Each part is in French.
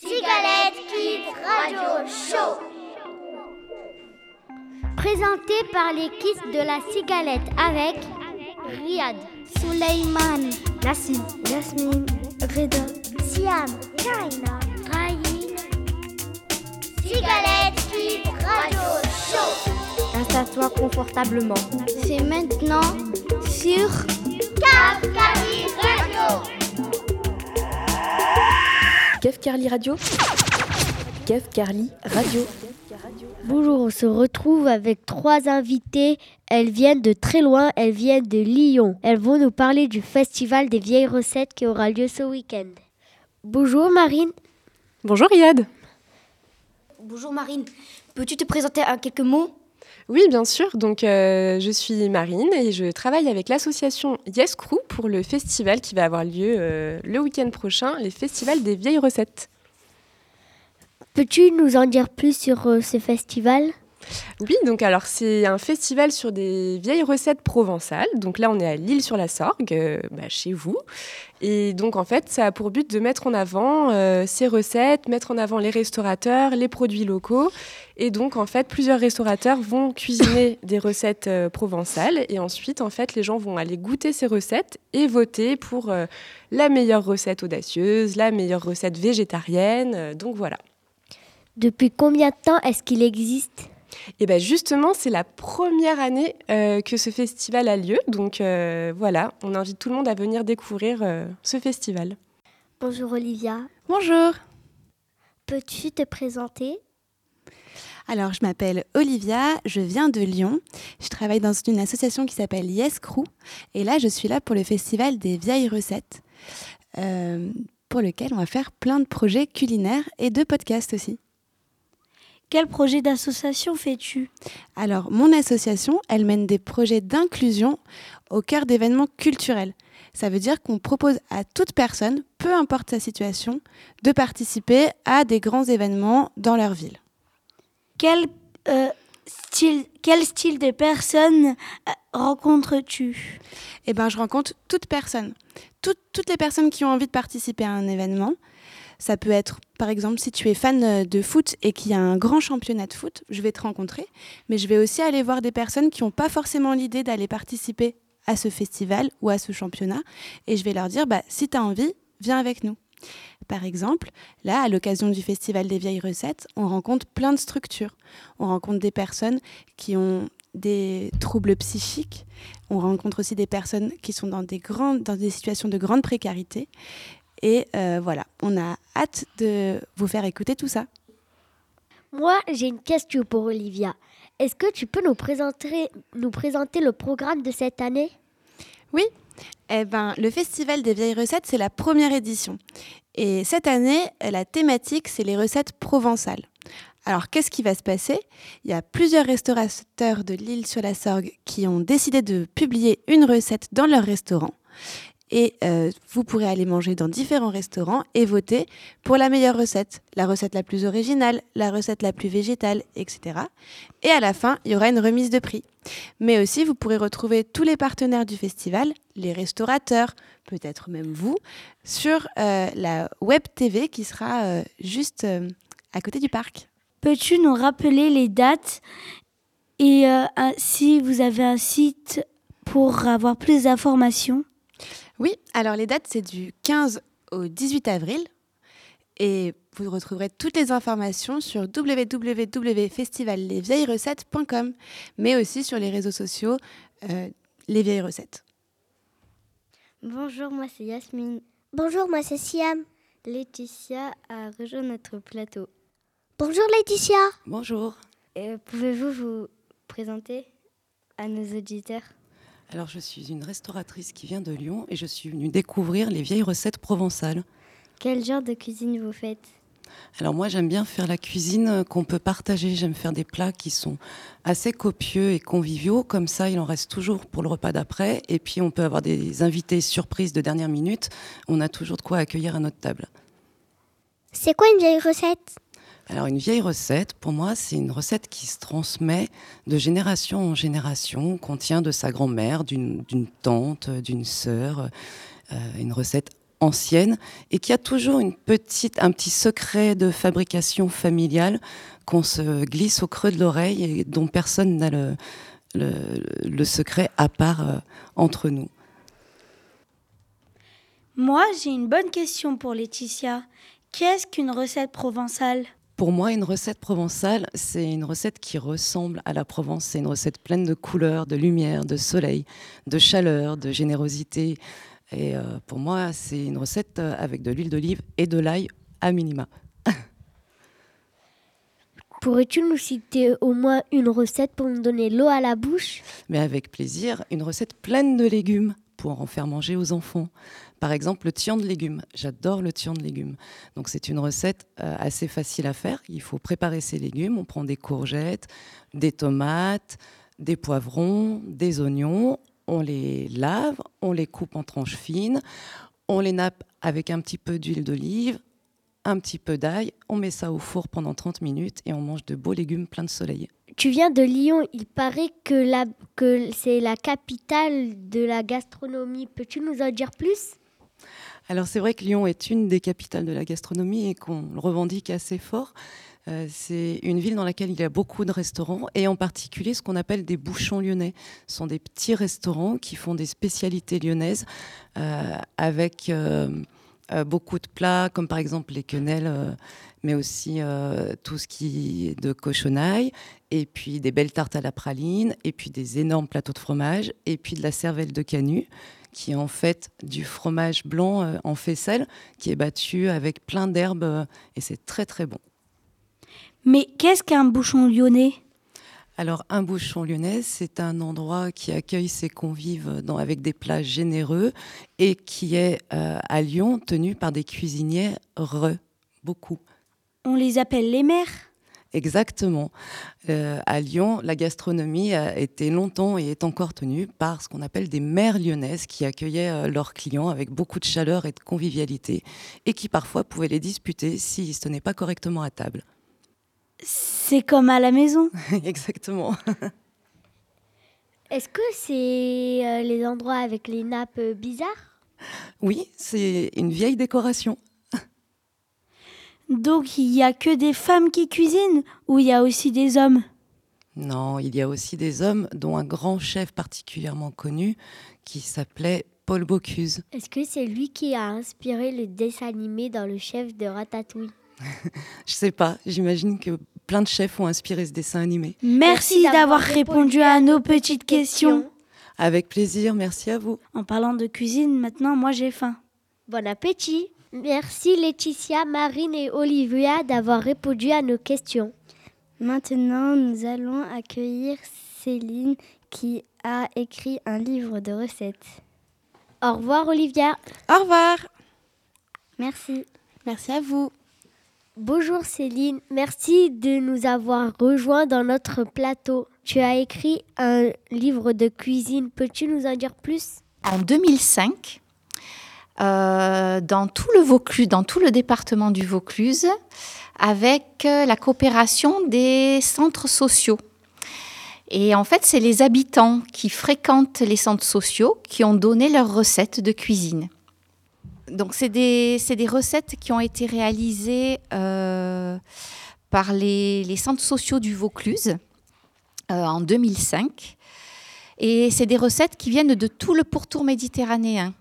Cigalette Kids Radio Show. Présenté par les kids de la cigalette avec Riyad, Suleyman, Nassim, Yasmine, Reda, Siam, Kaina, Raïn. Cigalette Kids Radio Show. Installe-toi confortablement. C'est maintenant sur Cap Radio. Kev Carly Radio Kev Carly Radio. Bonjour, on se retrouve avec trois invités. Elles viennent de très loin, elles viennent de Lyon. Elles vont nous parler du festival des vieilles recettes qui aura lieu ce week-end. Bonjour Marine. Bonjour Yad. Bonjour Marine, peux-tu te présenter en quelques mots? Oui, bien sûr. Donc, euh, je suis Marine et je travaille avec l'association Yes Crew pour le festival qui va avoir lieu euh, le week-end prochain, les festivals des vieilles recettes. Peux-tu nous en dire plus sur euh, ce festival Oui, donc alors c'est un festival sur des vieilles recettes provençales. Donc là, on est à Lille-sur-la-Sorgue, euh, bah, chez vous. Et donc en fait, ça a pour but de mettre en avant euh, ces recettes, mettre en avant les restaurateurs, les produits locaux. Et donc en fait, plusieurs restaurateurs vont cuisiner des recettes euh, provençales. Et ensuite, en fait, les gens vont aller goûter ces recettes et voter pour la meilleure recette audacieuse, la meilleure recette végétarienne. Donc voilà. Depuis combien de temps est-ce qu'il existe? Et bien justement, c'est la première année euh, que ce festival a lieu. Donc euh, voilà, on invite tout le monde à venir découvrir euh, ce festival. Bonjour Olivia. Bonjour. Peux-tu te présenter? Alors, je m'appelle Olivia, je viens de Lyon. Je travaille dans une association qui s'appelle Yes Crew. Et là, je suis là pour le festival des vieilles recettes, euh, pour lequel on va faire plein de projets culinaires et de podcasts aussi. Quel projet d'association fais-tu? Alors, mon association, elle mène des projets d'inclusion au cœur d'événements culturels. Ça veut dire qu'on propose à toute personne, peu importe sa situation, de participer à des grands événements dans leur ville. quel, euh, style, quel style de personnes euh, rencontres-tu? Eh ben, je rencontre toute personne. Toutes les personnes qui ont envie de participer à un événement. Ça peut être, par exemple, si tu es fan euh, de foot et qu'il y a un grand championnat de foot, je vais te rencontrer. Mais je vais aussi aller voir des personnes qui n'ont pas forcément l'idée d'aller participer à ce festival ou à ce championnat. Et je vais leur dire, bah, si tu as envie, viens avec nous. Par exemple, là, à l'occasion du Festival des vieilles recettes, on rencontre plein de structures. On rencontre des personnes qui ont des troubles psychiques. On rencontre aussi des personnes qui sont dans des, grandes, dans des situations de grande précarité. Et euh, voilà, on a hâte de vous faire écouter tout ça. Moi, j'ai une question pour Olivia. Est-ce que tu peux nous présenter, nous présenter le programme de cette année? Oui, eh ben, le Festival des vieilles recettes, c'est la première édition. Et cette année, la thématique, c'est les recettes provençales. Alors, qu'est-ce qui va se passer? Il y a plusieurs restaurateurs de l'île sur la Sorgue qui ont décidé de publier une recette dans leur restaurant. Et euh, vous pourrez aller manger dans différents restaurants et voter pour la meilleure recette, la recette la plus originale, la recette la plus végétale, etc. Et à la fin, il y aura une remise de prix. Mais aussi, vous pourrez retrouver tous les partenaires du festival, les restaurateurs, peut-être même vous, sur euh, la web TV qui sera euh, juste à côté du parc. Peux-tu nous rappeler les dates? Et si vous avez un site pour avoir plus d'informations? Oui, alors les dates, c'est du 15 au 18 avril. Et vous retrouverez toutes les informations sur www.festivallesvieillesrecettes.com, mais aussi sur les réseaux sociaux euh, Les Vieilles Recettes. Bonjour, moi c'est Yasmine. Bonjour, moi c'est Siam. Laetitia a rejoint notre plateau. Bonjour Laetitia. Bonjour. Euh, Pouvez-vous vous présenter à nos auditeurs Alors, je suis une restauratrice qui vient de Lyon et je suis venue découvrir les vieilles recettes provençales. Quel genre de cuisine vous faites? Alors, moi, j'aime bien faire la cuisine qu'on peut partager. J'aime faire des plats qui sont assez copieux et conviviaux. Comme ça, il en reste toujours pour le repas d'après. Et puis, on peut avoir des invités surprises de dernière minute. On a toujours de quoi accueillir à notre table. C'est quoi une vieille recette? Alors une vieille recette, pour moi, c'est une recette qui se transmet de génération en génération, qu'on tient de sa grand-mère, d'une tante, d'une sœur, euh, une recette ancienne et qui a toujours une petite, un petit secret de fabrication familiale qu'on se glisse au creux de l'oreille et dont personne n'a le, secret à part euh, entre nous. Moi, j'ai une bonne question pour Laetitia. Qu'est-ce qu'une recette provençale? Pour moi, une recette provençale, c'est une recette qui ressemble à la Provence. C'est une recette pleine de couleurs, de lumière, de soleil, de chaleur, de générosité. Et euh, pour moi, c'est une recette euh, avec de l'huile d'olive et de l'ail à minima. Pourrais-tu nous citer au moins une recette pour nous donner l'eau à la bouche? Mais avec plaisir, une recette pleine de légumes pour en faire manger aux enfants. Par exemple, le tian de légumes. J'adore le tian de légumes. Donc c'est une recette euh, assez facile à faire. Il faut préparer ses légumes. On prend des courgettes, des tomates, des poivrons, des oignons. On les lave, on les coupe en tranches fines, on les nappe avec un petit peu d'huile d'olive, un petit peu d'ail, on met ça au four pendant 30 minutes et on mange de beaux légumes pleins de soleil. Tu viens de Lyon, il paraît que, c'est la capitale de la gastronomie. Peux-tu nous en dire plus? Alors c'est vrai que Lyon est une des capitales de la gastronomie et qu'on le revendique assez fort. Euh, c'est une ville dans laquelle il y a beaucoup de restaurants et en particulier ce qu'on appelle des bouchons lyonnais. Ce sont des petits restaurants qui font des spécialités lyonnaises euh, avec euh, beaucoup de plats comme par exemple les quenelles, mais aussi tout ce qui est de cochonaille et puis des belles tartes à la praline et puis des énormes plateaux de fromage et puis de la cervelle de canut qui est en fait du fromage blanc euh, en faisselle, qui est battu avec plein d'herbes, euh, et c'est très très bon. Mais qu'est-ce qu'un bouchon lyonnais? Alors, un bouchon lyonnais, c'est un endroit qui accueille ses convives dans, avec des plats généreux et qui est euh, à Lyon tenu par des cuisiniers re, beaucoup. On les appelle les mères? Exactement. Euh, à Lyon, la gastronomie a été longtemps et est encore tenue par ce qu'on appelle des mères lyonnaises qui accueillaient euh, leurs clients avec beaucoup de chaleur et de convivialité et qui parfois pouvaient les disputer s'ils se tenaient pas correctement à table. C'est comme à la maison. Exactement. Est-ce que c'est euh, les endroits avec les nappes bizarres? Oui, c'est une vieille décoration. Donc il n'y a que des femmes qui cuisinent ou il y a aussi des hommes? Non, il y a aussi des hommes, dont un grand chef particulièrement connu qui s'appelait Paul Bocuse. Est-ce que c'est lui qui a inspiré le dessin animé dans le chef de Ratatouille? Je sais pas, j'imagine que plein de chefs ont inspiré ce dessin animé. Merci, d'avoir répondu à nos petites questions. Avec plaisir, merci à vous. En parlant de cuisine, maintenant moi j'ai faim. Bon appétit Merci Laetitia, Marine et Olivia d'avoir répondu à nos questions. Maintenant, nous allons accueillir Céline qui a écrit un livre de recettes. Au revoir Olivia. Au revoir. Merci. Merci à vous. Bonjour Céline, merci de nous avoir rejoints dans notre plateau. Tu as écrit un livre de cuisine, peux-tu nous en dire plus? En 2005, euh, dans tout le Vaucluse, dans tout le département du Vaucluse, avec euh, la coopération des centres sociaux. Et en fait, c'est les habitants qui fréquentent les centres sociaux qui ont donné leurs recettes de cuisine. Donc, c'est des, recettes qui ont été réalisées euh, par les, centres sociaux du Vaucluse en 2005. Et c'est des recettes qui viennent de tout le pourtour méditerranéen.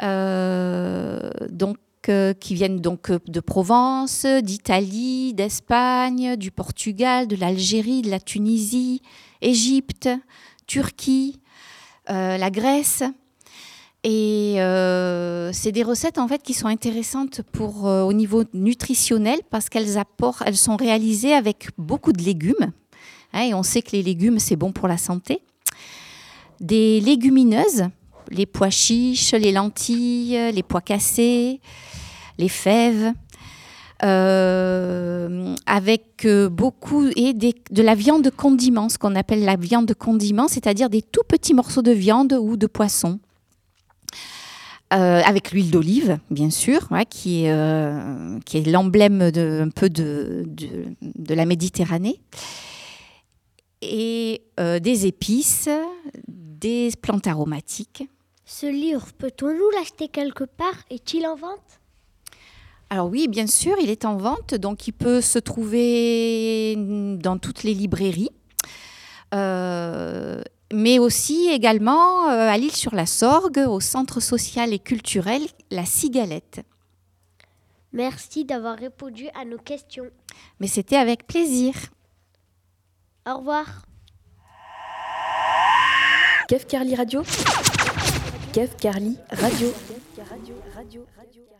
Euh, donc euh, qui viennent donc euh, de Provence, d'Italie, d'Espagne, du Portugal, de l'Algérie, de la Tunisie, Égypte, Turquie, la Grèce. Et c'est des recettes en fait qui sont intéressantes pour au niveau nutritionnel parce qu'elles apportent, elles sont réalisées avec beaucoup de légumes. Hein, et on sait que les légumes c'est bon pour la santé. Des légumineuses les pois chiches, les lentilles, les pois cassés, les fèves. Euh, avec euh, beaucoup et de la viande de condiment, ce qu'on appelle la viande de condiment, c'est-à-dire des tout petits morceaux de viande ou de poisson. Euh, avec l'huile d'olive, bien sûr, qui est, qui est l'emblème de, un peu de, de, la Méditerranée, et des épices, des plantes aromatiques, Ce livre, peut-on nous l'acheter quelque part? Est-il en vente? Alors oui, bien sûr, il est en vente, donc il peut se trouver dans toutes les librairies, euh, mais aussi également euh, à l'île sur la Sorgue, au centre social et culturel La Cigalette. Merci d'avoir répondu à nos questions. Mais c'était avec plaisir. Au revoir. Kev Carly Radio. Kev Carly Radio. Radio. Radio. Radio.